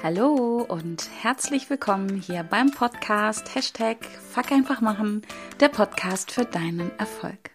Hallo und herzlich willkommen hier beim Podcast Hashtag Fuck einfach machen, der Podcast für deinen Erfolg.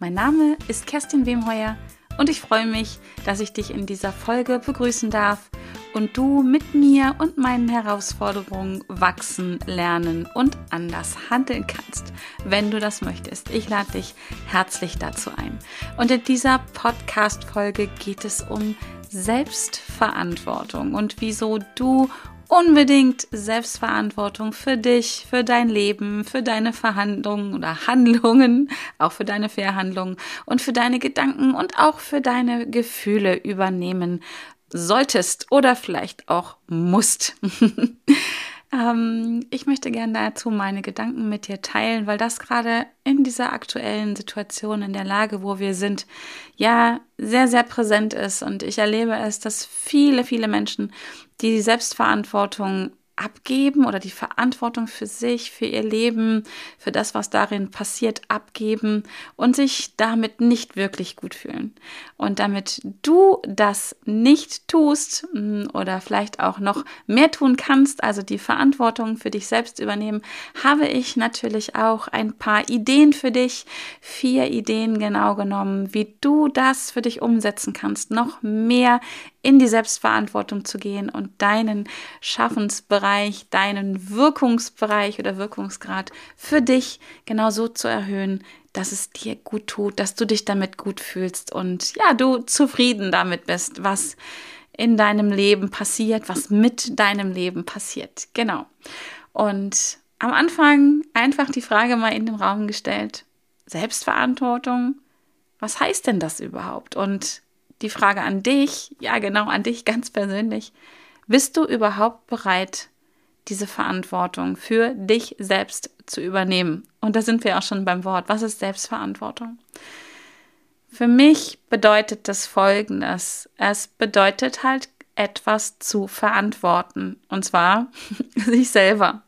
Mein Name ist Kerstin Wemheuer und ich freue mich, dass ich dich in dieser Folge begrüßen darf und du mit mir und meinen Herausforderungen wachsen, lernen und anders handeln kannst, wenn du das möchtest. Ich lade dich herzlich dazu ein. Und in dieser Podcast-Folge geht es um Selbstverantwortung und wieso du unbedingt Selbstverantwortung für dich, für dein Leben, für deine Verhandlungen oder Handlungen, auch für deine Verhandlungen und für deine Gedanken und auch für deine Gefühle übernehmen solltest oder vielleicht auch musst. Ähm, ich möchte gerne dazu meine Gedanken mit dir teilen, weil das gerade in dieser aktuellen Situation, in der Lage, wo wir sind, ja sehr, sehr präsent ist. Und ich erlebe es, dass viele, viele Menschen die Selbstverantwortung abgeben oder die Verantwortung für sich, für ihr Leben, für das, was darin passiert, abgeben und sich damit nicht wirklich gut fühlen. Und damit du das nicht tust mm, oder vielleicht auch noch mehr tun kannst, also die Verantwortung für dich selbst übernehmen, habe ich natürlich auch ein paar Ideen für dich, vier Ideen genau genommen, wie du das für dich umsetzen kannst, noch mehr in die Selbstverantwortung zu gehen und deinen Schaffensbereich, deinen Wirkungsbereich oder Wirkungsgrad für dich genau so zu erhöhen, dass es dir gut tut, dass du dich damit gut fühlst und ja, du zufrieden damit bist, was in deinem Leben passiert, was mit deinem Leben passiert. Genau. Und am Anfang einfach die Frage mal in den Raum gestellt. Selbstverantwortung, was heißt denn das überhaupt? Und die Frage an dich, ja genau an dich ganz persönlich, bist du überhaupt bereit, diese Verantwortung für dich selbst zu übernehmen? Und da sind wir auch schon beim Wort. Was ist Selbstverantwortung? Für mich bedeutet das Folgendes. Es bedeutet halt etwas zu verantworten. Und zwar sich selber.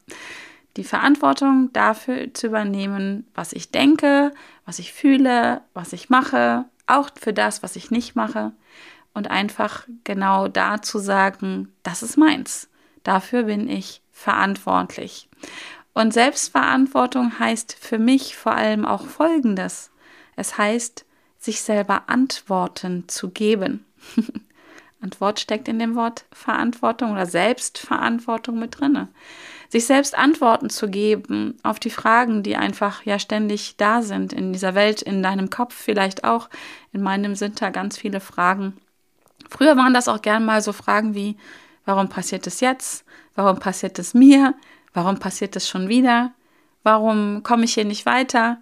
Die Verantwortung dafür zu übernehmen, was ich denke, was ich fühle, was ich mache, auch für das, was ich nicht mache und einfach genau da zu sagen, das ist meins. Dafür bin ich verantwortlich. Und Selbstverantwortung heißt für mich vor allem auch Folgendes. Es heißt, sich selber Antworten zu geben. Antwort steckt in dem Wort Verantwortung oder Selbstverantwortung mit drinne sich selbst Antworten zu geben auf die Fragen, die einfach ja ständig da sind in dieser Welt, in deinem Kopf vielleicht auch. In meinem sind da ganz viele Fragen. Früher waren das auch gern mal so Fragen wie, warum passiert es jetzt? Warum passiert es mir? Warum passiert es schon wieder? Warum komme ich hier nicht weiter?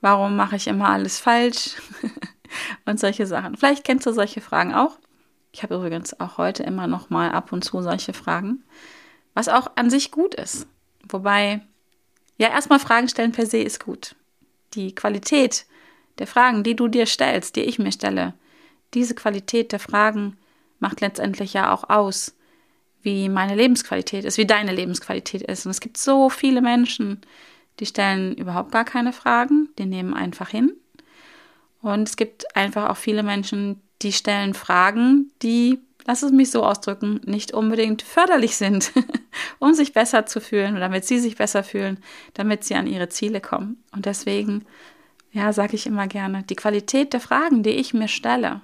Warum mache ich immer alles falsch? und solche Sachen. Vielleicht kennst du solche Fragen auch. Ich habe übrigens auch heute immer noch mal ab und zu solche Fragen was auch an sich gut ist. Wobei, ja, erstmal Fragen stellen per se ist gut. Die Qualität der Fragen, die du dir stellst, die ich mir stelle, diese Qualität der Fragen macht letztendlich ja auch aus, wie meine Lebensqualität ist, wie deine Lebensqualität ist. Und es gibt so viele Menschen, die stellen überhaupt gar keine Fragen, die nehmen einfach hin. Und es gibt einfach auch viele Menschen, die stellen Fragen, die lass es mich so ausdrücken, nicht unbedingt förderlich sind, um sich besser zu fühlen damit sie sich besser fühlen, damit sie an ihre Ziele kommen. Und deswegen, ja, sage ich immer gerne, die Qualität der Fragen, die ich mir stelle,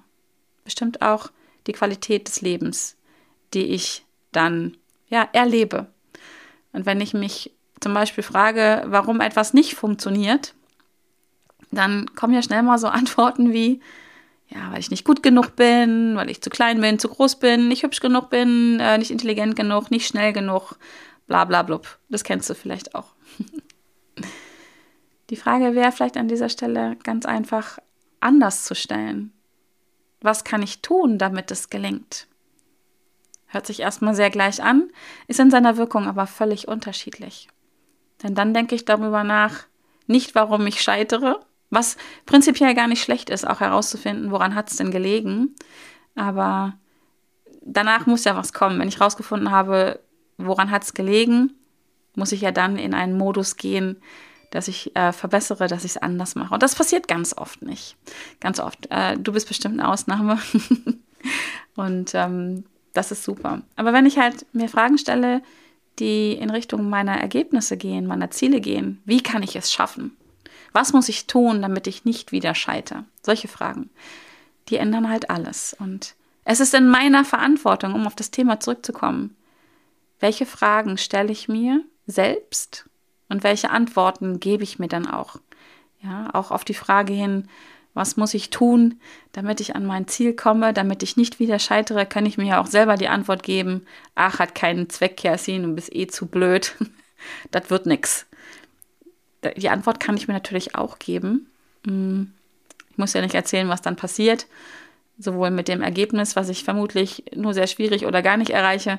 bestimmt auch die Qualität des Lebens, die ich dann, ja, erlebe. Und wenn ich mich zum Beispiel frage, warum etwas nicht funktioniert, dann kommen ja schnell mal so Antworten wie, ja, weil ich nicht gut genug bin, weil ich zu klein bin, zu groß bin, nicht hübsch genug bin, äh, nicht intelligent genug, nicht schnell genug, bla bla blub. Das kennst du vielleicht auch. Die Frage wäre vielleicht an dieser Stelle ganz einfach anders zu stellen. Was kann ich tun, damit es gelingt? Hört sich erstmal sehr gleich an, ist in seiner Wirkung aber völlig unterschiedlich. Denn dann denke ich darüber nach, nicht warum ich scheitere, was prinzipiell gar nicht schlecht ist, auch herauszufinden, woran hat es denn gelegen. Aber danach muss ja was kommen. Wenn ich herausgefunden habe, woran hat es gelegen, muss ich ja dann in einen Modus gehen, dass ich äh, verbessere, dass ich es anders mache. Und das passiert ganz oft nicht. Ganz oft. Äh, du bist bestimmt eine Ausnahme. Und ähm, das ist super. Aber wenn ich halt mir Fragen stelle, die in Richtung meiner Ergebnisse gehen, meiner Ziele gehen, wie kann ich es schaffen? Was muss ich tun, damit ich nicht wieder scheitere? Solche Fragen, die ändern halt alles. Und es ist in meiner Verantwortung, um auf das Thema zurückzukommen. Welche Fragen stelle ich mir selbst und welche Antworten gebe ich mir dann auch? Ja, auch auf die Frage hin, was muss ich tun, damit ich an mein Ziel komme, damit ich nicht wieder scheitere, kann ich mir ja auch selber die Antwort geben, ach, hat keinen Zweck, Kerstin, du bist eh zu blöd. das wird nix. Die Antwort kann ich mir natürlich auch geben. Hm, ich muss ja nicht erzählen, was dann passiert, sowohl mit dem Ergebnis, was ich vermutlich nur sehr schwierig oder gar nicht erreiche,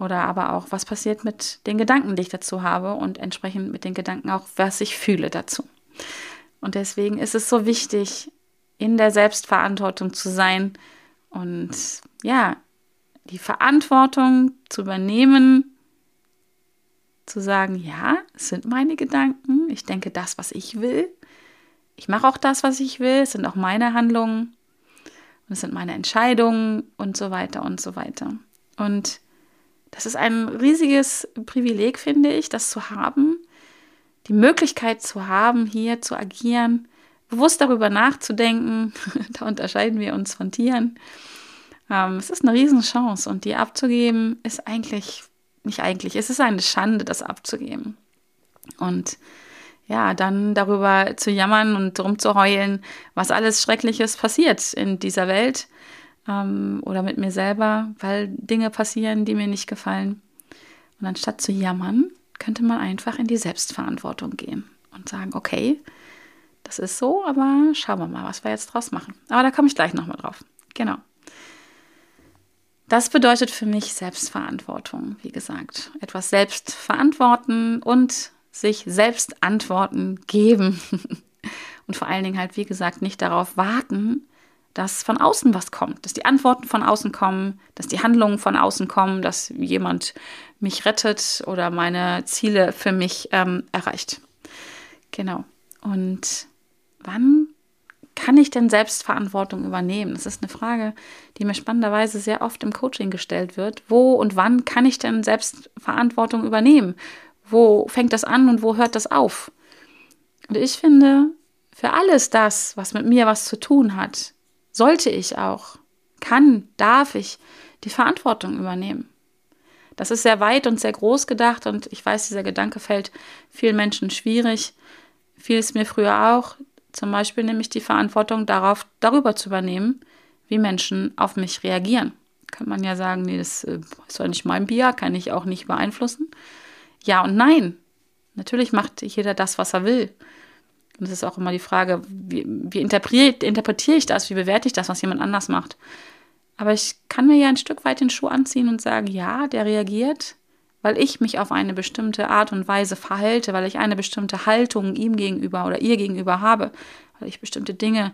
oder aber auch, was passiert mit den Gedanken, die ich dazu habe und entsprechend mit den Gedanken auch, was ich fühle dazu. Und deswegen ist es so wichtig, in der Selbstverantwortung zu sein und ja, die Verantwortung zu übernehmen, zu sagen, ja, es sind meine Gedanken, ich denke das, was ich will, ich mache auch das, was ich will, es sind auch meine Handlungen und es sind meine Entscheidungen und so weiter und so weiter. Und das ist ein riesiges Privileg, finde ich, das zu haben, die Möglichkeit zu haben, hier zu agieren, bewusst darüber nachzudenken. da unterscheiden wir uns von Tieren. Ähm, es ist eine Riesenchance und die abzugeben ist eigentlich, nicht eigentlich, es ist eine Schande, das abzugeben. Und ja, dann darüber zu jammern und drum zu heulen, was alles Schreckliches passiert in dieser Welt ähm, oder mit mir selber, weil Dinge passieren, die mir nicht gefallen. Und anstatt zu jammern, könnte man einfach in die Selbstverantwortung gehen und sagen, okay, das ist so, aber schauen wir mal, was wir jetzt draus machen. Aber da komme ich gleich nochmal drauf. Genau. Das bedeutet für mich Selbstverantwortung, wie gesagt. Etwas selbst verantworten und sich selbst Antworten geben. und vor allen Dingen halt, wie gesagt, nicht darauf warten, dass von außen was kommt, dass die Antworten von außen kommen, dass die Handlungen von außen kommen, dass jemand mich rettet oder meine Ziele für mich ähm, erreicht. Genau. Und wann kann ich denn Selbstverantwortung übernehmen? Das ist eine Frage, die mir spannenderweise sehr oft im Coaching gestellt wird. Wo und wann kann ich denn Selbstverantwortung übernehmen? Wo fängt das an und wo hört das auf? Und ich finde, für alles das, was mit mir was zu tun hat, sollte ich auch, kann, darf ich die Verantwortung übernehmen. Das ist sehr weit und sehr groß gedacht und ich weiß, dieser Gedanke fällt vielen Menschen schwierig. Fiel es mir früher auch. Zum Beispiel nämlich die Verantwortung darauf, darüber zu übernehmen, wie Menschen auf mich reagieren. Kann man ja sagen, nee, das äh, ist doch nicht mein Bier, kann ich auch nicht beeinflussen. Ja und nein. Natürlich macht jeder das, was er will. Und es ist auch immer die Frage, wie, wie interpretiere ich das, wie bewerte ich das, was jemand anders macht. Aber ich kann mir ja ein Stück weit den Schuh anziehen und sagen, ja, der reagiert, weil ich mich auf eine bestimmte Art und Weise verhalte, weil ich eine bestimmte Haltung ihm gegenüber oder ihr gegenüber habe, weil ich bestimmte Dinge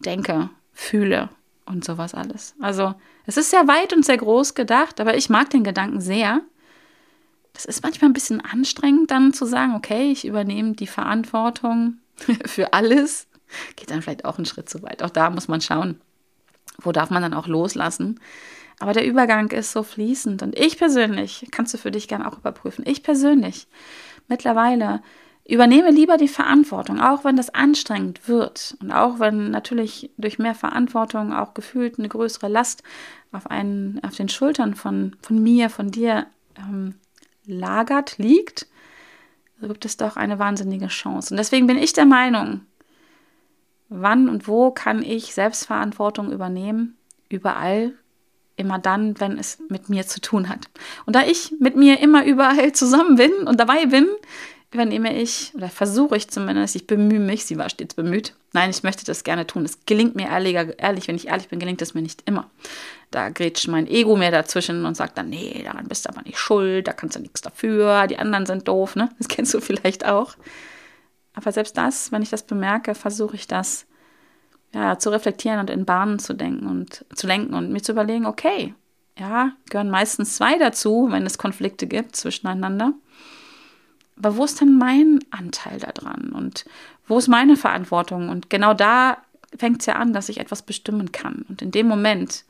denke, fühle und sowas alles. Also es ist sehr weit und sehr groß gedacht, aber ich mag den Gedanken sehr. Das ist manchmal ein bisschen anstrengend, dann zu sagen, okay, ich übernehme die Verantwortung für alles, geht dann vielleicht auch einen Schritt zu weit. Auch da muss man schauen, wo darf man dann auch loslassen. Aber der Übergang ist so fließend. Und ich persönlich, kannst du für dich gerne auch überprüfen, ich persönlich mittlerweile übernehme lieber die Verantwortung, auch wenn das anstrengend wird und auch wenn natürlich durch mehr Verantwortung auch gefühlt eine größere Last auf, einen, auf den Schultern von, von mir, von dir ähm, lagert, liegt, gibt es doch eine wahnsinnige Chance. Und deswegen bin ich der Meinung, wann und wo kann ich Selbstverantwortung übernehmen? Überall, immer dann, wenn es mit mir zu tun hat. Und da ich mit mir immer überall zusammen bin und dabei bin, übernehme ich oder versuche ich zumindest, ich bemühe mich, sie war stets bemüht. Nein, ich möchte das gerne tun. Es gelingt mir ehrlicher, ehrlich, wenn ich ehrlich bin, gelingt es mir nicht immer. Da grätscht mein Ego mehr dazwischen und sagt dann, nee, daran bist du aber nicht schuld, da kannst du nichts dafür, die anderen sind doof, ne? Das kennst du vielleicht auch. Aber selbst das, wenn ich das bemerke, versuche ich das ja, zu reflektieren und in Bahnen zu denken und zu lenken und mir zu überlegen, okay, ja, gehören meistens zwei dazu, wenn es Konflikte gibt zwischeneinander. Aber wo ist denn mein Anteil daran? Und wo ist meine Verantwortung? Und genau da fängt es ja an, dass ich etwas bestimmen kann. Und in dem Moment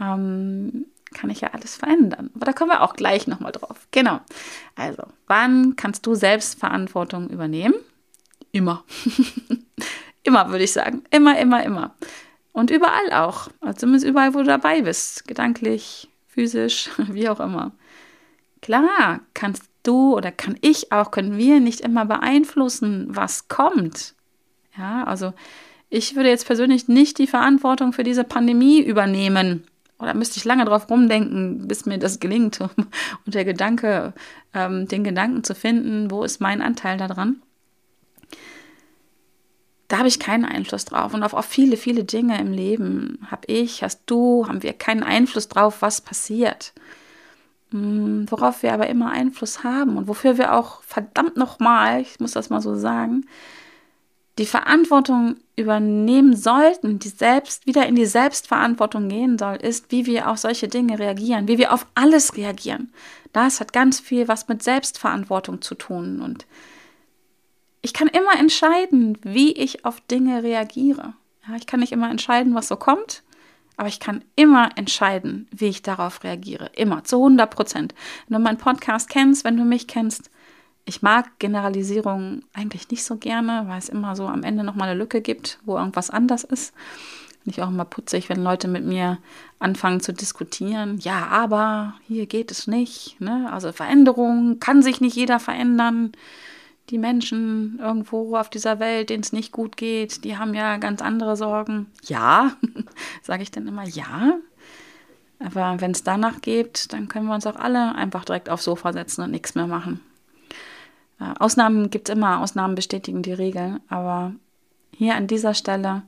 ähm, kann ich ja alles verändern. Aber da kommen wir auch gleich nochmal drauf. Genau. Also, wann kannst du selbst Verantwortung übernehmen? Immer. immer, würde ich sagen. Immer, immer, immer. Und überall auch. Also zumindest überall, wo du dabei bist. Gedanklich, physisch, wie auch immer. Klar, kannst du oder kann ich auch, können wir nicht immer beeinflussen, was kommt. Ja, also ich würde jetzt persönlich nicht die Verantwortung für diese Pandemie übernehmen. Oder müsste ich lange drauf rumdenken, bis mir das gelingt. Und der Gedanke, ähm, den Gedanken zu finden, wo ist mein Anteil daran? Da habe ich keinen Einfluss drauf. Und auf, auf viele, viele Dinge im Leben habe ich, hast du, haben wir keinen Einfluss drauf, was passiert. Hm, worauf wir aber immer Einfluss haben und wofür wir auch verdammt nochmal, ich muss das mal so sagen, die Verantwortung übernehmen sollten, die selbst wieder in die Selbstverantwortung gehen soll, ist, wie wir auf solche Dinge reagieren, wie wir auf alles reagieren. Das hat ganz viel was mit Selbstverantwortung zu tun und ich kann immer entscheiden, wie ich auf Dinge reagiere. Ja, ich kann nicht immer entscheiden, was so kommt, aber ich kann immer entscheiden, wie ich darauf reagiere. Immer, zu 100 Prozent. Wenn du meinen Podcast kennst, wenn du mich kennst, ich mag Generalisierungen eigentlich nicht so gerne, weil es immer so am Ende nochmal eine Lücke gibt, wo irgendwas anders ist. Finde ich auch immer putzig, wenn Leute mit mir anfangen zu diskutieren. Ja, aber hier geht es nicht. Ne? Also Veränderung kann sich nicht jeder verändern die Menschen irgendwo auf dieser Welt, denen es nicht gut geht, die haben ja ganz andere Sorgen. Ja, sage ich dann immer ja. Aber wenn es danach geht, dann können wir uns auch alle einfach direkt aufs Sofa setzen und nichts mehr machen. Äh, Ausnahmen gibt es immer, Ausnahmen bestätigen die Regel, aber hier an dieser Stelle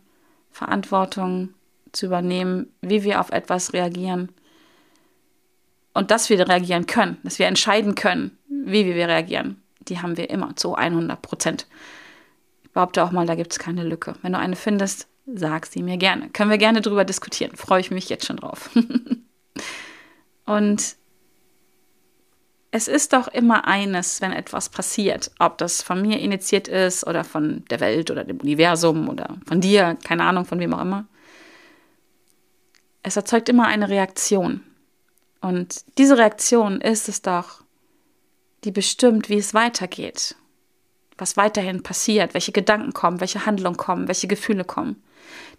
Verantwortung zu übernehmen, wie wir auf etwas reagieren und dass wir reagieren können, dass wir entscheiden können, wie wir reagieren die haben wir immer zu 100 Prozent. Ich behaupte auch mal, da gibt es keine Lücke. Wenn du eine findest, sag sie mir gerne. Können wir gerne drüber diskutieren. Freue ich mich jetzt schon drauf. Und es ist doch immer eines, wenn etwas passiert, ob das von mir initiiert ist oder von der Welt oder dem Universum oder von dir, keine Ahnung, von wem auch immer. Es erzeugt immer eine Reaktion. Und diese Reaktion ist es doch, die bestimmt, wie es weitergeht, was weiterhin passiert, welche Gedanken kommen, welche Handlungen kommen, welche Gefühle kommen.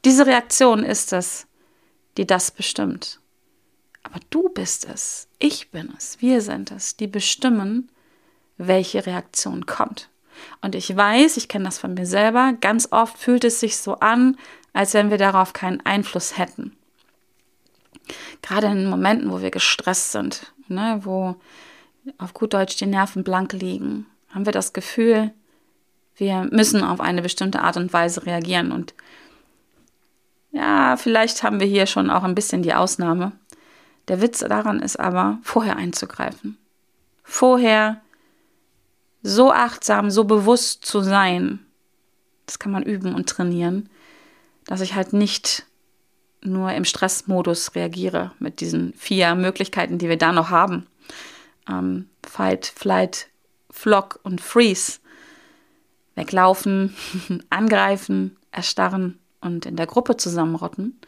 Diese Reaktion ist es, die das bestimmt. Aber du bist es, ich bin es, wir sind es, die bestimmen, welche Reaktion kommt. Und ich weiß, ich kenne das von mir selber, ganz oft fühlt es sich so an, als wenn wir darauf keinen Einfluss hätten. Gerade in Momenten, wo wir gestresst sind, ne, wo auf gut Deutsch die Nerven blank liegen, haben wir das Gefühl, wir müssen auf eine bestimmte Art und Weise reagieren. Und ja, vielleicht haben wir hier schon auch ein bisschen die Ausnahme. Der Witz daran ist aber, vorher einzugreifen. Vorher so achtsam, so bewusst zu sein. Das kann man üben und trainieren, dass ich halt nicht nur im Stressmodus reagiere mit diesen vier Möglichkeiten, die wir da noch haben ähm, Fight, Flight, Flock und Freeze. Weglaufen, angreifen, erstarren und in der Gruppe zusammenrotten.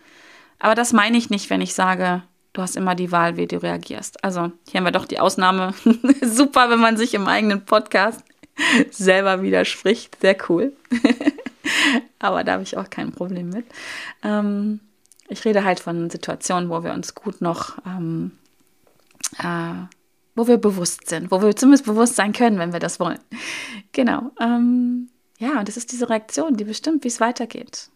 Aber das meine ich nicht, wenn ich sage, du hast immer die Wahl, wie du reagierst. Also hier haben wir doch die Ausnahme. Super, wenn man sich im eigenen Podcast selber widerspricht. Sehr cool. Aber da habe ich auch kein Problem mit. Ähm, ich rede halt von Situationen, wo wir uns gut noch ähm, äh, wo wir bewusst sind, wo wir zumindest bewusst sein können, wenn wir das wollen. Genau. Ähm, ja, und das ist diese Reaktion, die bestimmt, wie es weitergeht.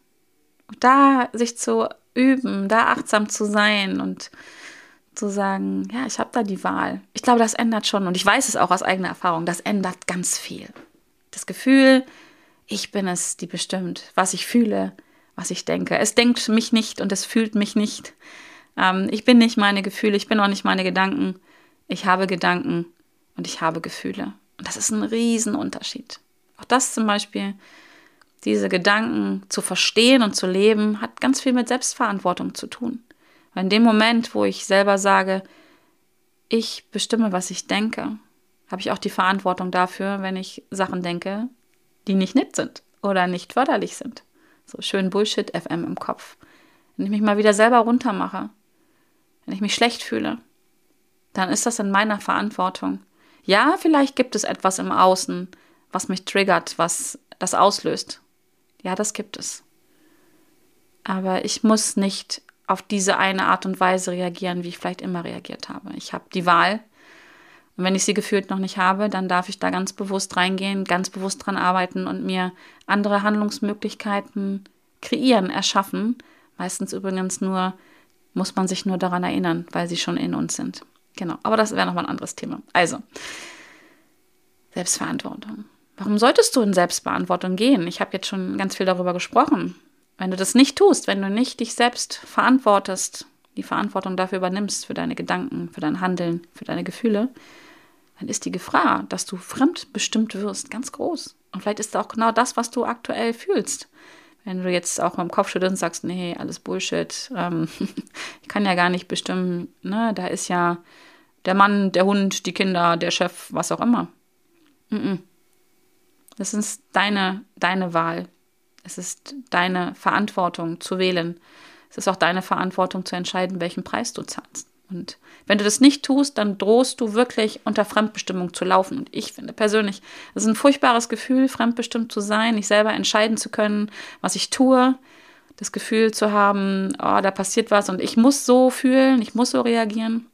Und da sich zu üben, da achtsam zu sein und zu sagen, ja, ich habe da die Wahl. Ich glaube, das ändert schon und ich weiß es auch aus eigener Erfahrung, das ändert ganz viel. Das Gefühl, ich bin es, die bestimmt, was ich fühle, was ich denke. Es denkt mich nicht und es fühlt mich nicht. Ähm, ich bin nicht meine Gefühle, ich bin auch nicht meine Gedanken. Ich habe Gedanken und ich habe Gefühle. Und das ist ein Riesenunterschied. Auch das zum Beispiel, diese Gedanken zu verstehen und zu leben, hat ganz viel mit Selbstverantwortung zu tun. Weil in dem Moment, wo ich selber sage, ich bestimme, was ich denke, habe ich auch die Verantwortung dafür, wenn ich Sachen denke, die nicht nett sind oder nicht förderlich sind. So schön Bullshit FM im Kopf. Wenn ich mich mal wieder selber runtermache, wenn ich mich schlecht fühle, dann ist das in meiner Verantwortung. Ja, vielleicht gibt es etwas im Außen, was mich triggert, was das auslöst. Ja, das gibt es. Aber ich muss nicht auf diese eine Art und Weise reagieren, wie ich vielleicht immer reagiert habe. Ich habe die Wahl. Und wenn ich sie gefühlt noch nicht habe, dann darf ich da ganz bewusst reingehen, ganz bewusst dran arbeiten und mir andere Handlungsmöglichkeiten kreieren, erschaffen. Meistens übrigens nur, muss man sich nur daran erinnern, weil sie schon in uns sind. Genau, aber das wäre nochmal ein anderes Thema. Also, Selbstverantwortung. Warum solltest du in Selbstbeantwortung gehen? Ich habe jetzt schon ganz viel darüber gesprochen. Wenn du das nicht tust, wenn du nicht dich selbst verantwortest, die Verantwortung dafür übernimmst, für deine Gedanken, für dein Handeln, für deine Gefühle, dann ist die Gefahr, dass du fremdbestimmt wirst, ganz groß. Und vielleicht ist auch genau das, was du aktuell fühlst. Wenn du jetzt auch im Kopf schüttelst und sagst, nee, alles Bullshit, ähm, ich kann ja gar nicht bestimmen, ne, da ist ja der Mann, der Hund, die Kinder, der Chef, was auch immer. Mm -mm. Das ist deine, deine Wahl. Es ist deine Verantwortung zu wählen. Es ist auch deine Verantwortung zu entscheiden, welchen Preis du zahlst. Und wenn du das nicht tust, dann drohst du wirklich unter Fremdbestimmung zu laufen. Und ich finde persönlich, es ist ein furchtbares Gefühl, fremdbestimmt zu sein, nicht selber entscheiden zu können, was ich tue. Das Gefühl zu haben, oh, da passiert was und ich muss so fühlen, ich muss so reagieren.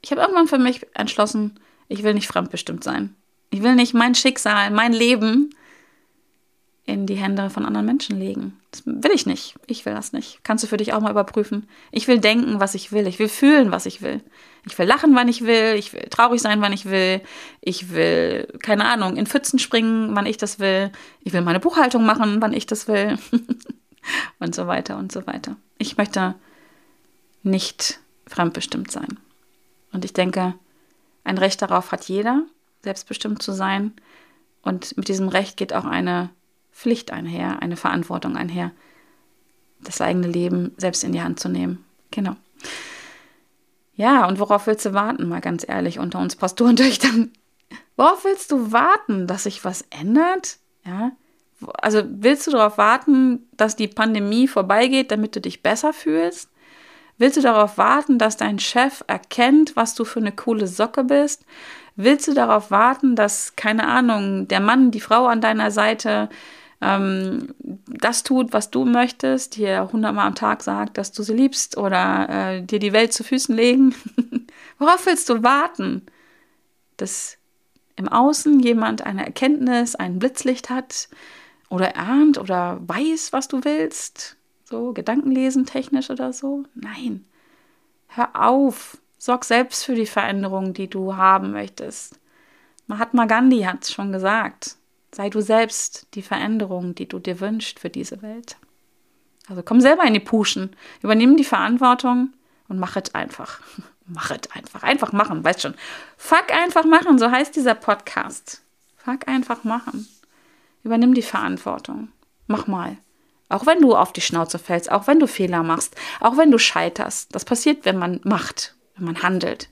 Ich habe irgendwann für mich entschlossen, ich will nicht fremdbestimmt sein. Ich will nicht mein Schicksal, mein Leben in die Hände von anderen Menschen legen. Das will ich nicht. Ich will das nicht. Kannst du für dich auch mal überprüfen. Ich will denken, was ich will. Ich will fühlen, was ich will. Ich will lachen, wann ich will. Ich will traurig sein, wann ich will. Ich will, keine Ahnung, in Pfützen springen, wann ich das will. Ich will meine Buchhaltung machen, wann ich das will. und so weiter und so weiter. Ich möchte nicht fremdbestimmt sein. Und ich denke, ein Recht darauf hat jeder selbstbestimmt zu sein. Und mit diesem Recht geht auch eine Pflicht einher, eine Verantwortung einher, das eigene Leben selbst in die Hand zu nehmen. Genau. Ja, und worauf willst du warten, mal ganz ehrlich, unter uns Pastorentöchtern? Worauf willst du warten, dass sich was ändert? Ja, also willst du darauf warten, dass die Pandemie vorbeigeht, damit du dich besser fühlst? Willst du darauf warten, dass dein Chef erkennt, was du für eine coole Socke bist? Willst du darauf warten, dass, keine Ahnung, der Mann, die Frau an deiner Seite ähm, das tut, was du möchtest, dir hundertmal am Tag sagt, dass du sie liebst oder äh, dir die Welt zu Füßen legen? Worauf willst du warten? Dass im Außen jemand eine Erkenntnis, ein Blitzlicht hat oder ahnt oder weiß, was du willst? So Gedankenlesen technisch oder so? Nein. Hör auf. Sorg selbst für die Veränderung, die du haben möchtest. Mahatma Gandhi hat es schon gesagt. Sei du selbst die Veränderung, die du dir wünschst für diese Welt. Also komm selber in die Puschen, übernimm die Verantwortung und mach es einfach. mach es einfach. Einfach machen, weißt schon. Fuck einfach machen, so heißt dieser Podcast. Fuck einfach machen. Übernimm die Verantwortung. Mach mal. Auch wenn du auf die Schnauze fällst, auch wenn du Fehler machst, auch wenn du scheiterst. Das passiert, wenn man macht, wenn man handelt.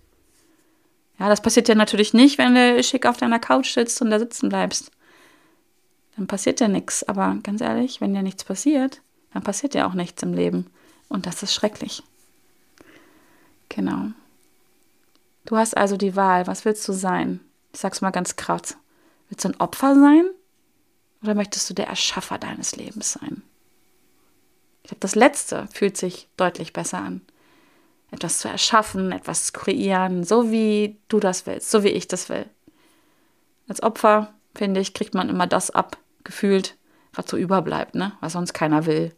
Ja, das passiert ja natürlich nicht, wenn du schick auf deiner Couch sitzt und da sitzen bleibst. Dann passiert ja nichts. Aber ganz ehrlich, wenn dir nichts passiert, dann passiert ja auch nichts im Leben. Und das ist schrecklich. Genau. Du hast also die Wahl. Was willst du sein? Ich sag's mal ganz krass. Willst du ein Opfer sein? Oder möchtest du der Erschaffer deines Lebens sein? Ich glaube, das Letzte fühlt sich deutlich besser an. Etwas zu erschaffen, etwas zu kreieren, so wie du das willst, so wie ich das will. Als Opfer, finde ich, kriegt man immer das ab, gefühlt, was so überbleibt, ne? Was sonst keiner will.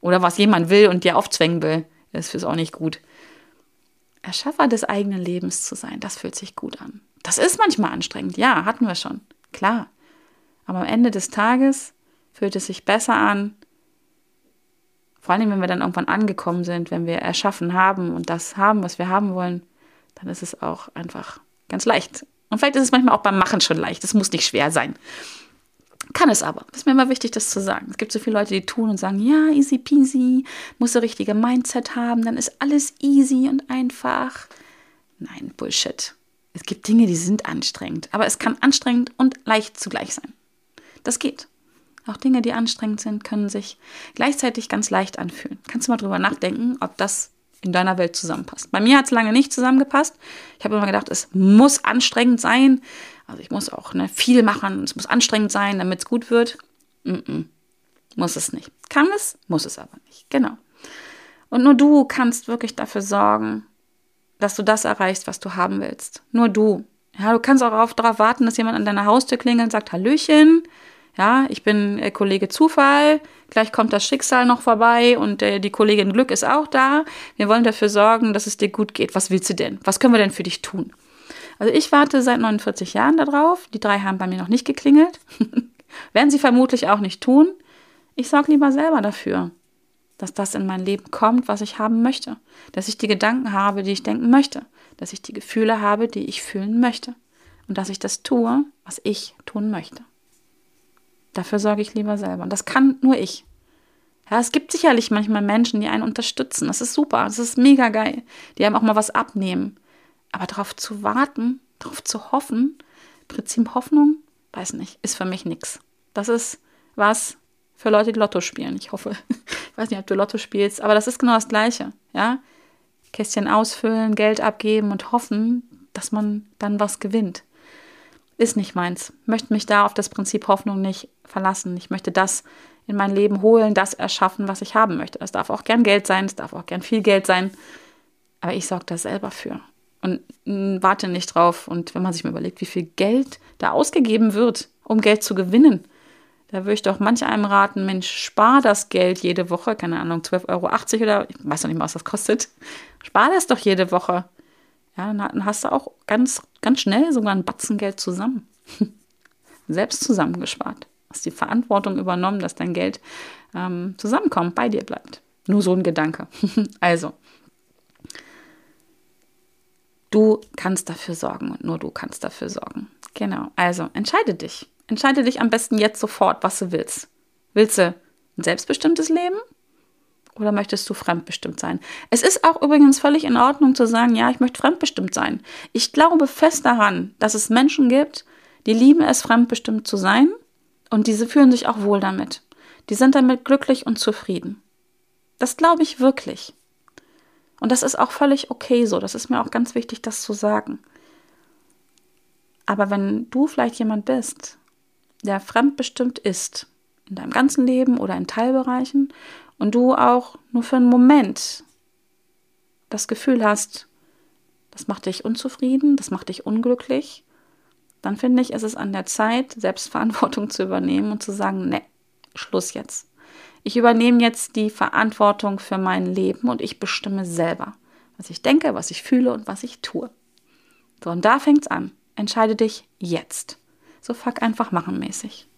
Oder was jemand will und dir aufzwängen will. Ist fürs auch nicht gut. Erschaffer des eigenen Lebens zu sein, das fühlt sich gut an. Das ist manchmal anstrengend, ja, hatten wir schon, klar. Aber am Ende des Tages fühlt es sich besser an, vor allem, wenn wir dann irgendwann angekommen sind, wenn wir erschaffen haben und das haben, was wir haben wollen, dann ist es auch einfach ganz leicht. Und vielleicht ist es manchmal auch beim Machen schon leicht. Es muss nicht schwer sein. Kann es aber. Das ist mir immer wichtig, das zu sagen. Es gibt so viele Leute, die tun und sagen, ja, easy peasy, muss der richtige Mindset haben, dann ist alles easy und einfach. Nein, Bullshit. Es gibt Dinge, die sind anstrengend, aber es kann anstrengend und leicht zugleich sein. Das geht. Auch Dinge, die anstrengend sind, können sich gleichzeitig ganz leicht anfühlen. Kannst du mal drüber nachdenken, ob das in deiner Welt zusammenpasst. Bei mir hat es lange nicht zusammengepasst. Ich habe immer gedacht, es muss anstrengend sein. Also ich muss auch ne, viel machen, es muss anstrengend sein, damit es gut wird. Mm -mm. Muss es nicht. Kann es, muss es aber nicht. Genau. Und nur du kannst wirklich dafür sorgen, dass du das erreichst, was du haben willst. Nur du. Ja, du kannst auch darauf warten, dass jemand an deiner Haustür klingelt und sagt, Hallöchen, ja, ich bin äh, Kollege Zufall, gleich kommt das Schicksal noch vorbei und äh, die Kollegin Glück ist auch da. Wir wollen dafür sorgen, dass es dir gut geht. Was willst du denn? Was können wir denn für dich tun? Also ich warte seit 49 Jahren darauf. Die drei haben bei mir noch nicht geklingelt. Werden sie vermutlich auch nicht tun. Ich sorge lieber selber dafür, dass das in mein Leben kommt, was ich haben möchte. Dass ich die Gedanken habe, die ich denken möchte. Dass ich die Gefühle habe, die ich fühlen möchte. Und dass ich das tue, was ich tun möchte. Dafür sorge ich lieber selber. Und das kann nur ich. Ja, es gibt sicherlich manchmal Menschen, die einen unterstützen. Das ist super, das ist mega geil. Die einem auch mal was abnehmen. Aber darauf zu warten, darauf zu hoffen, Prinzip Hoffnung, weiß nicht, ist für mich nichts. Das ist was für Leute, die Lotto spielen. Ich hoffe, ich weiß nicht, ob du Lotto spielst, aber das ist genau das Gleiche. Ja? Kästchen ausfüllen, Geld abgeben und hoffen, dass man dann was gewinnt ist nicht meins. Möchte mich da auf das Prinzip Hoffnung nicht verlassen. Ich möchte das in mein Leben holen, das erschaffen, was ich haben möchte. Das darf auch gern Geld sein, es darf auch gern viel Geld sein. Aber ich sorge da selber für. Und warte nicht drauf. Und wenn man sich mal überlegt, wie viel Geld da ausgegeben wird, um Geld zu gewinnen, da würde ich doch manch einem raten, Mensch, spar das Geld jede Woche, keine Ahnung, 12,80 Euro oder ich weiß noch nicht mal, was das kostet. Spar das doch jede Woche. Ja, dann hast du auch ganz, ganz schnell sogar ein Batzen Geld zusammen. Selbst zusammengespart. Hast die Verantwortung übernommen, dass dein Geld ähm, zusammenkommt, bei dir bleibt. Nur so ein Gedanke. also, du kannst dafür sorgen und nur du kannst dafür sorgen. Genau. Also, entscheide dich. Entscheide dich am besten jetzt sofort, was du willst. Willst du ein selbstbestimmtes Leben oder möchtest du fremdbestimmt sein? Es ist auch übrigens völlig in Ordnung zu sagen, ja, ich möchte fremdbestimmt sein. Ich glaube fest daran, dass es Menschen gibt, die lieben es, fremdbestimmt zu sein und diese fühlen sich auch wohl damit. Die sind damit glücklich und zufrieden. Das glaube ich wirklich. Und das ist auch völlig okay so. Das ist mir auch ganz wichtig, das zu sagen. Aber wenn du vielleicht jemand bist, der fremdbestimmt ist, in deinem ganzen Leben oder in Teilbereichen und du auch nur für einen Moment das Gefühl hast, das macht dich unzufrieden, das macht dich unglücklich, dann finde ich, ist es an der Zeit, Selbstverantwortung zu übernehmen und zu sagen, ne, Schluss jetzt. Ich übernehme jetzt die Verantwortung für mein Leben und ich bestimme selber, was ich denke, was ich fühle und was ich tue. So, und da fängt es an. Entscheide dich jetzt. So fuck einfach machen mäßig.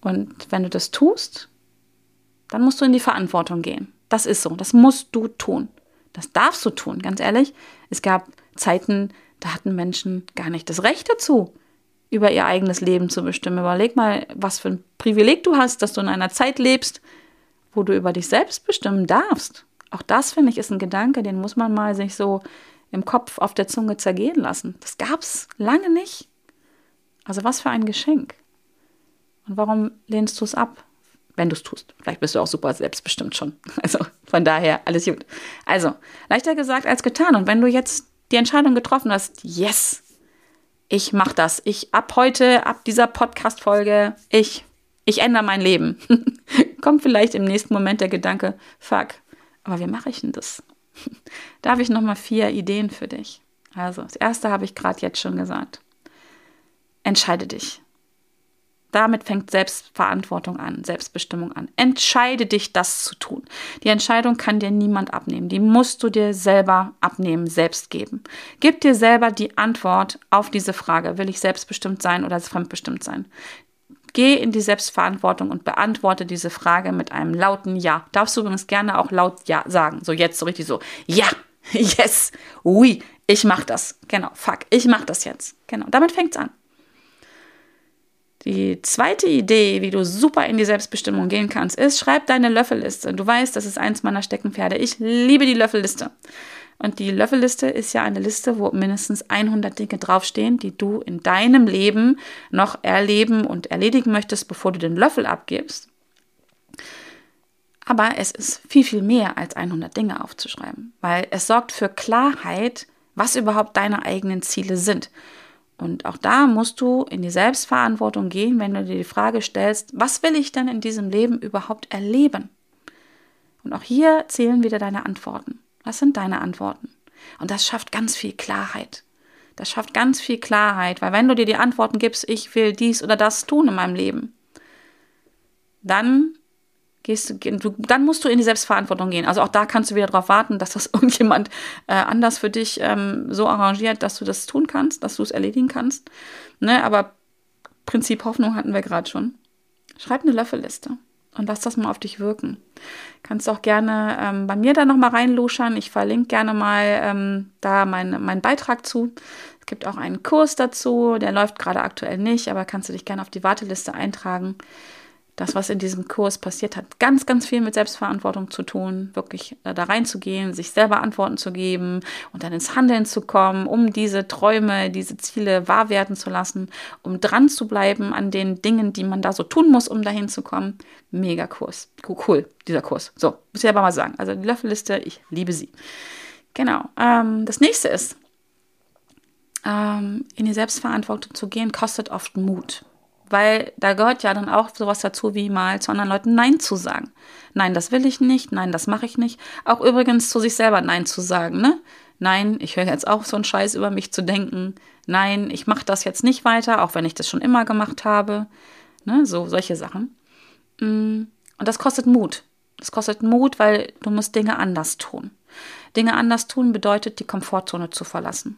Und wenn du das tust, dann musst du in die Verantwortung gehen. Das ist so, das musst du tun. Das darfst du tun, ganz ehrlich. Es gab Zeiten, da hatten Menschen gar nicht das Recht dazu, über ihr eigenes Leben zu bestimmen. Überleg mal, was für ein Privileg du hast, dass du in einer Zeit lebst, wo du über dich selbst bestimmen darfst. Auch das, finde ich, ist ein Gedanke, den muss man mal sich so im Kopf auf der Zunge zergehen lassen. Das gab es lange nicht. Also was für ein Geschenk. Und warum lehnst du es ab? Wenn du es tust. Vielleicht bist du auch super selbstbestimmt schon. Also von daher alles gut. Also, leichter gesagt als getan. Und wenn du jetzt die Entscheidung getroffen hast, yes, ich mach das. Ich ab heute, ab dieser Podcast-Folge, ich, ich ändere mein Leben. Kommt vielleicht im nächsten Moment der Gedanke, fuck, aber wie mache ich denn das? da habe ich nochmal vier Ideen für dich. Also, das erste habe ich gerade jetzt schon gesagt. Entscheide dich. Damit fängt Selbstverantwortung an, Selbstbestimmung an. Entscheide dich, das zu tun. Die Entscheidung kann dir niemand abnehmen. Die musst du dir selber abnehmen, selbst geben. Gib dir selber die Antwort auf diese Frage. Will ich selbstbestimmt sein oder fremdbestimmt sein? Geh in die Selbstverantwortung und beantworte diese Frage mit einem lauten Ja. Darfst du übrigens gerne auch laut Ja sagen. So jetzt so richtig so. Ja, yes, oui, ich mach das. Genau, fuck, ich mach das jetzt. Genau, damit fängt's an. Die zweite Idee, wie du super in die Selbstbestimmung gehen kannst, ist, schreib deine Löffelliste. Du weißt, das ist eins meiner Steckenpferde. Ich liebe die Löffelliste. Und die Löffelliste ist ja eine Liste, wo mindestens 100 Dinge draufstehen, die du in deinem Leben noch erleben und erledigen möchtest, bevor du den Löffel abgibst. Aber es ist viel, viel mehr als 100 Dinge aufzuschreiben, weil es sorgt für Klarheit, was überhaupt deine eigenen Ziele sind. Und auch da musst du in die Selbstverantwortung gehen, wenn du dir die Frage stellst, was will ich denn in diesem Leben überhaupt erleben? Und auch hier zählen wieder deine Antworten. Was sind deine Antworten? Und das schafft ganz viel Klarheit. Das schafft ganz viel Klarheit, weil wenn du dir die Antworten gibst, ich will dies oder das tun in meinem Leben, dann gehst du, dann musst du in die Selbstverantwortung gehen. Also auch da kannst du wieder darauf warten, dass das irgendjemand äh, anders für dich ähm, so arrangiert, dass du das tun kannst, dass du es erledigen kannst. Ne? Aber Prinzip Hoffnung hatten wir gerade schon. Schreib eine Löffelliste und lass das mal auf dich wirken. Kannst auch gerne ähm, bei mir da nochmal reinluschern. Ich verlinke gerne mal ähm, da meinen mein Beitrag zu. Es gibt auch einen Kurs dazu, der läuft gerade aktuell nicht, aber kannst du dich gerne auf die Warteliste eintragen das, was in diesem Kurs passiert, hat ganz, ganz viel mit Selbstverantwortung zu tun, wirklich äh, da reinzugehen, sich selber Antworten zu geben und dann ins Handeln zu kommen, um diese Träume, diese Ziele wahr werden zu lassen, um dran zu bleiben an den Dingen, die man da so tun muss, um dahin zu kommen. Mega Kurs. Cool, dieser Kurs. So, muss ich aber mal sagen. Also die Löffelliste, ich liebe sie. Genau. Ähm, das nächste ist, ähm, in die Selbstverantwortung zu gehen, kostet oft Mut. Weil da gehört ja dann auch sowas dazu, wie mal zu anderen Leuten Nein zu sagen. Nein, das will ich nicht, nein, das mache ich nicht. Auch übrigens zu sich selber Nein zu sagen, ne? Nein, ich höre jetzt auch so einen Scheiß über mich zu denken. Nein, ich mache das jetzt nicht weiter, auch wenn ich das schon immer gemacht habe. Ne? So, solche Sachen. Mm, und das kostet Mut. Das kostet Mut, weil du musst Dinge anders tun. Dinge anders tun bedeutet, die Komfortzone zu verlassen.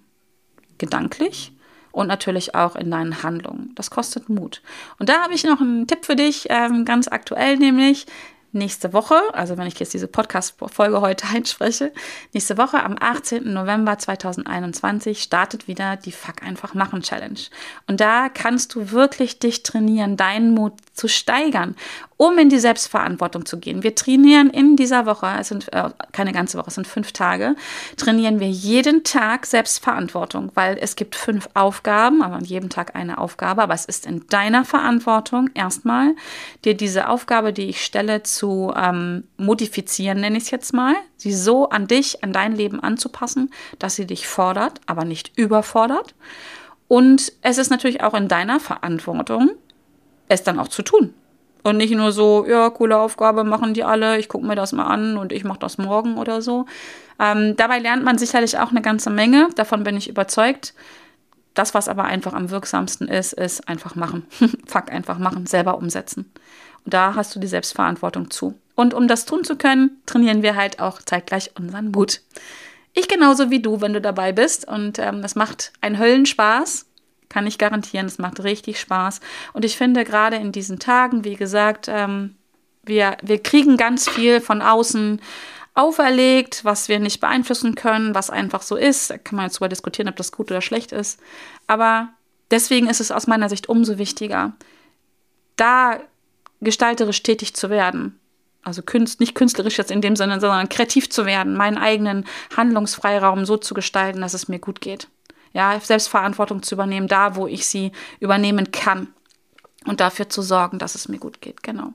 Gedanklich, und natürlich auch in deinen Handlungen. Das kostet Mut. Und da habe ich noch einen Tipp für dich, ähm, ganz aktuell nämlich. Nächste Woche, also wenn ich jetzt diese Podcast-Folge heute einspreche, nächste Woche am 18. November 2021 startet wieder die Fuck einfach machen Challenge. Und da kannst du wirklich dich trainieren, deinen Mut zu steigern um in die Selbstverantwortung zu gehen. Wir trainieren in dieser Woche, es sind äh, keine ganze Woche, es sind fünf Tage, trainieren wir jeden Tag Selbstverantwortung, weil es gibt fünf Aufgaben, aber an jedem Tag eine Aufgabe, aber es ist in deiner Verantwortung erstmal, dir diese Aufgabe, die ich stelle, zu ähm, modifizieren, nenne ich es jetzt mal, sie so an dich, an dein Leben anzupassen, dass sie dich fordert, aber nicht überfordert. Und es ist natürlich auch in deiner Verantwortung, es dann auch zu tun. Und nicht nur so, ja, coole Aufgabe, machen die alle, ich gucke mir das mal an und ich mache das morgen oder so. Ähm, dabei lernt man sicherlich auch eine ganze Menge, davon bin ich überzeugt. Das, was aber einfach am wirksamsten ist, ist einfach machen. Fuck, einfach machen, selber umsetzen. Und da hast du die Selbstverantwortung zu. Und um das tun zu können, trainieren wir halt auch zeitgleich unseren Mut. Ich genauso wie du, wenn du dabei bist. Und ähm, das macht einen Höllenspaß. Kann ich garantieren, es macht richtig Spaß. Und ich finde gerade in diesen Tagen, wie gesagt, ähm, wir, wir kriegen ganz viel von außen auferlegt, was wir nicht beeinflussen können, was einfach so ist. Da kann man jetzt darüber diskutieren, ob das gut oder schlecht ist. Aber deswegen ist es aus meiner Sicht umso wichtiger, da gestalterisch tätig zu werden. Also künst, nicht künstlerisch jetzt in dem Sinne, sondern kreativ zu werden, meinen eigenen Handlungsfreiraum so zu gestalten, dass es mir gut geht ja, Selbstverantwortung zu übernehmen, da wo ich sie übernehmen kann und dafür zu sorgen, dass es mir gut geht, genau.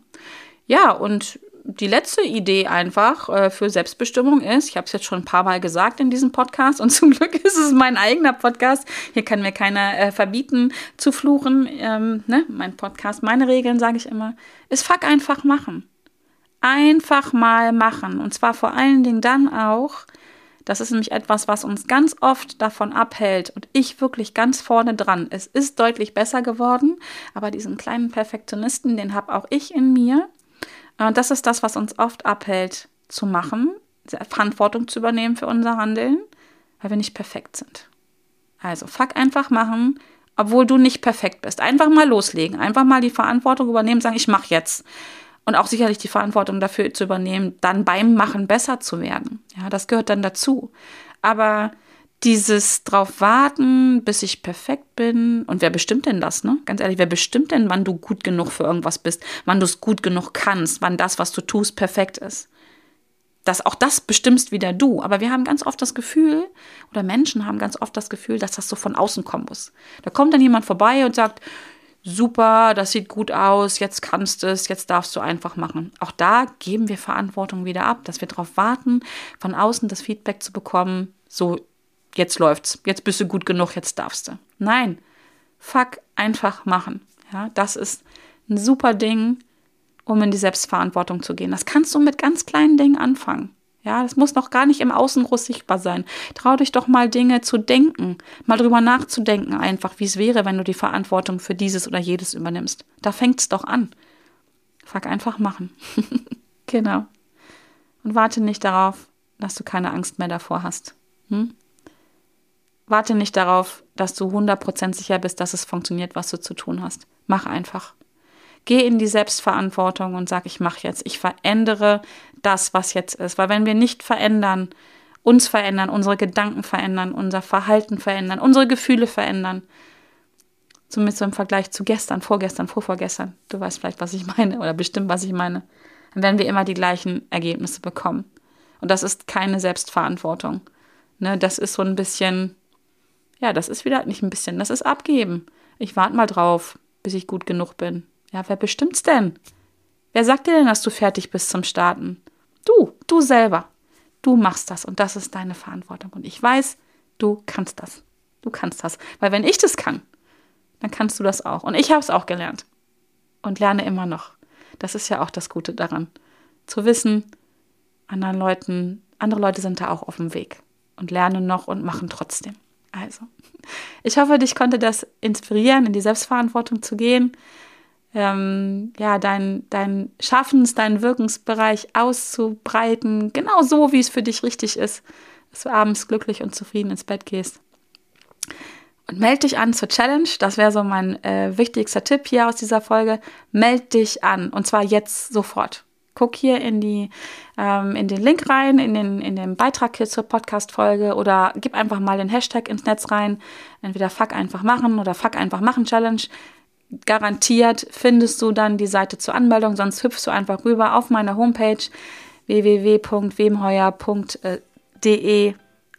Ja, und die letzte Idee einfach äh, für Selbstbestimmung ist, ich habe es jetzt schon ein paar Mal gesagt in diesem Podcast und zum Glück ist es mein eigener Podcast. Hier kann mir keiner äh, verbieten zu fluchen. Ähm, ne? Mein Podcast, meine Regeln, sage ich immer, ist fuck einfach machen. Einfach mal machen. Und zwar vor allen Dingen dann auch, das ist nämlich etwas, was uns ganz oft davon abhält und ich wirklich ganz vorne dran. Es ist deutlich besser geworden, aber diesen kleinen Perfektionisten, den habe auch ich in mir. Und das ist das, was uns oft abhält zu machen, Verantwortung zu übernehmen für unser Handeln, weil wir nicht perfekt sind. Also fuck einfach machen, obwohl du nicht perfekt bist. Einfach mal loslegen, einfach mal die Verantwortung übernehmen, sagen, ich mache jetzt und auch sicherlich die Verantwortung dafür zu übernehmen, dann beim Machen besser zu werden. Ja, das gehört dann dazu. Aber dieses drauf warten, bis ich perfekt bin. Und wer bestimmt denn das, ne? Ganz ehrlich, wer bestimmt denn, wann du gut genug für irgendwas bist, wann du es gut genug kannst, wann das, was du tust, perfekt ist? Das, auch das bestimmst wieder du. Aber wir haben ganz oft das Gefühl, oder Menschen haben ganz oft das Gefühl, dass das so von außen kommen muss. Da kommt dann jemand vorbei und sagt, super, das sieht gut aus, jetzt kannst du es, jetzt darfst du einfach machen. Auch da geben wir Verantwortung wieder ab, dass wir darauf warten, von außen das Feedback zu bekommen, so, jetzt läuft's, jetzt bist du gut genug, jetzt darfst du. Nein, fuck, einfach machen. Ja, das ist ein super Ding, um in die Selbstverantwortung zu gehen. Das kannst du mit ganz kleinen Dingen anfangen. Ja, das muss noch gar nicht im Außen groß sichtbar sein. Trau dich doch mal Dinge zu denken, mal drüber nachzudenken einfach, wie es wäre, wenn du die Verantwortung für dieses oder jedes übernimmst. Da fängt es doch an. Fuck einfach machen. genau. Und warte nicht darauf, dass du keine Angst mehr davor hast. Hm? Warte nicht darauf, dass du 100% sicher bist, dass es funktioniert, was du zu tun hast. Mach einfach. Geh in die Selbstverantwortung und sag, ich mache jetzt, ich verändere das, was jetzt ist. Weil wenn wir nicht verändern, uns verändern, unsere Gedanken verändern, unser Verhalten verändern, unsere Gefühle verändern, zumindest im Vergleich zu gestern, vorgestern, vorvorgestern, du weißt vielleicht, was ich meine oder bestimmt, was ich meine, dann werden wir immer die gleichen Ergebnisse bekommen. Und das ist keine Selbstverantwortung. Ne, das ist so ein bisschen, ja, das ist wieder nicht ein bisschen, das ist abgeben. Ich warte mal drauf, bis ich gut genug bin. Ja, wer bestimmt's denn? Wer sagt dir denn, dass du fertig bist zum Starten? Du, du selber. Du machst das und das ist deine Verantwortung. Und ich weiß, du kannst das. Du kannst das. Weil wenn ich das kann, dann kannst du das auch. Und ich habe es auch gelernt. Und lerne immer noch. Das ist ja auch das Gute daran. Zu wissen, anderen Leuten, andere Leute sind da auch auf dem Weg und lernen noch und machen trotzdem. Also, ich hoffe, dich konnte das inspirieren, in die Selbstverantwortung zu gehen ähm, ja, dein, dein Schaffens-, deinen Wirkungsbereich auszubreiten, genau so, wie es für dich richtig ist, dass du abends glücklich und zufrieden ins Bett gehst. Und melde dich an zur Challenge. Das wäre so mein äh, wichtigster Tipp hier aus dieser Folge. Meld dich an und zwar jetzt sofort. Guck hier in, die, ähm, in den Link rein, in den, in den Beitrag hier zur Podcast-Folge oder gib einfach mal den Hashtag ins Netz rein. Entweder Fuck einfach machen oder Fuck einfach machen Challenge garantiert findest du dann die Seite zur Anmeldung, sonst hüpfst du einfach rüber auf meine Homepage www.wemheuer.de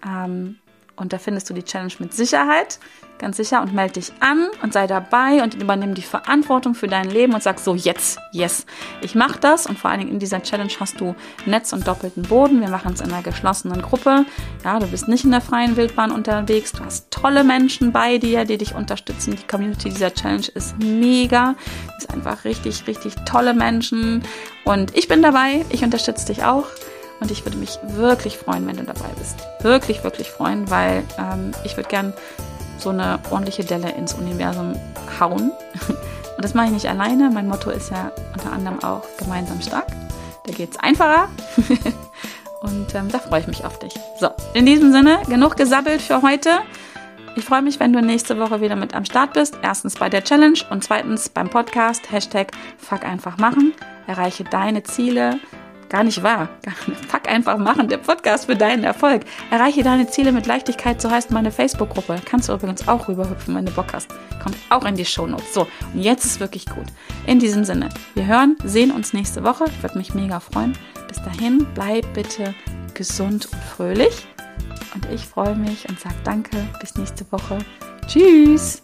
ähm, und da findest du die Challenge mit Sicherheit ganz sicher und melde dich an und sei dabei und übernimm die Verantwortung für dein Leben und sag so, jetzt, yes, ich mache das und vor allen Dingen in dieser Challenge hast du Netz und doppelten Boden. Wir machen es in einer geschlossenen Gruppe. Ja, du bist nicht in der freien Wildbahn unterwegs. Du hast tolle Menschen bei dir, die dich unterstützen. Die Community dieser Challenge ist mega. ist einfach richtig, richtig tolle Menschen und ich bin dabei. Ich unterstütze dich auch. Und ich würde mich wirklich freuen, wenn du dabei bist. Wirklich, wirklich freuen, weil ähm, ich würde gern so eine ordentliche Delle ins Universum hauen. Und das mache ich nicht alleine. Mein Motto ist ja unter anderem auch gemeinsam stark. Da geht es einfacher. Und ähm, da freue ich mich auf dich. So, in diesem Sinne, genug gesabbelt für heute. Ich freue mich, wenn du nächste Woche wieder mit am Start bist. Erstens bei der Challenge und zweitens beim Podcast. Hashtag Fuck einfach machen. Erreiche deine Ziele Gar nicht wahr. Fuck einfach machen, der Podcast für deinen Erfolg. Erreiche deine Ziele mit Leichtigkeit, so heißt meine Facebook-Gruppe. Kannst du übrigens auch rüberhüpfen, wenn du Bock hast. Kommt auch in die Shownotes. So, und jetzt ist wirklich gut. In diesem Sinne, wir hören, sehen uns nächste Woche. Ich würde mich mega freuen. Bis dahin, bleib bitte gesund und fröhlich. Und ich freue mich und sage danke. Bis nächste Woche. Tschüss.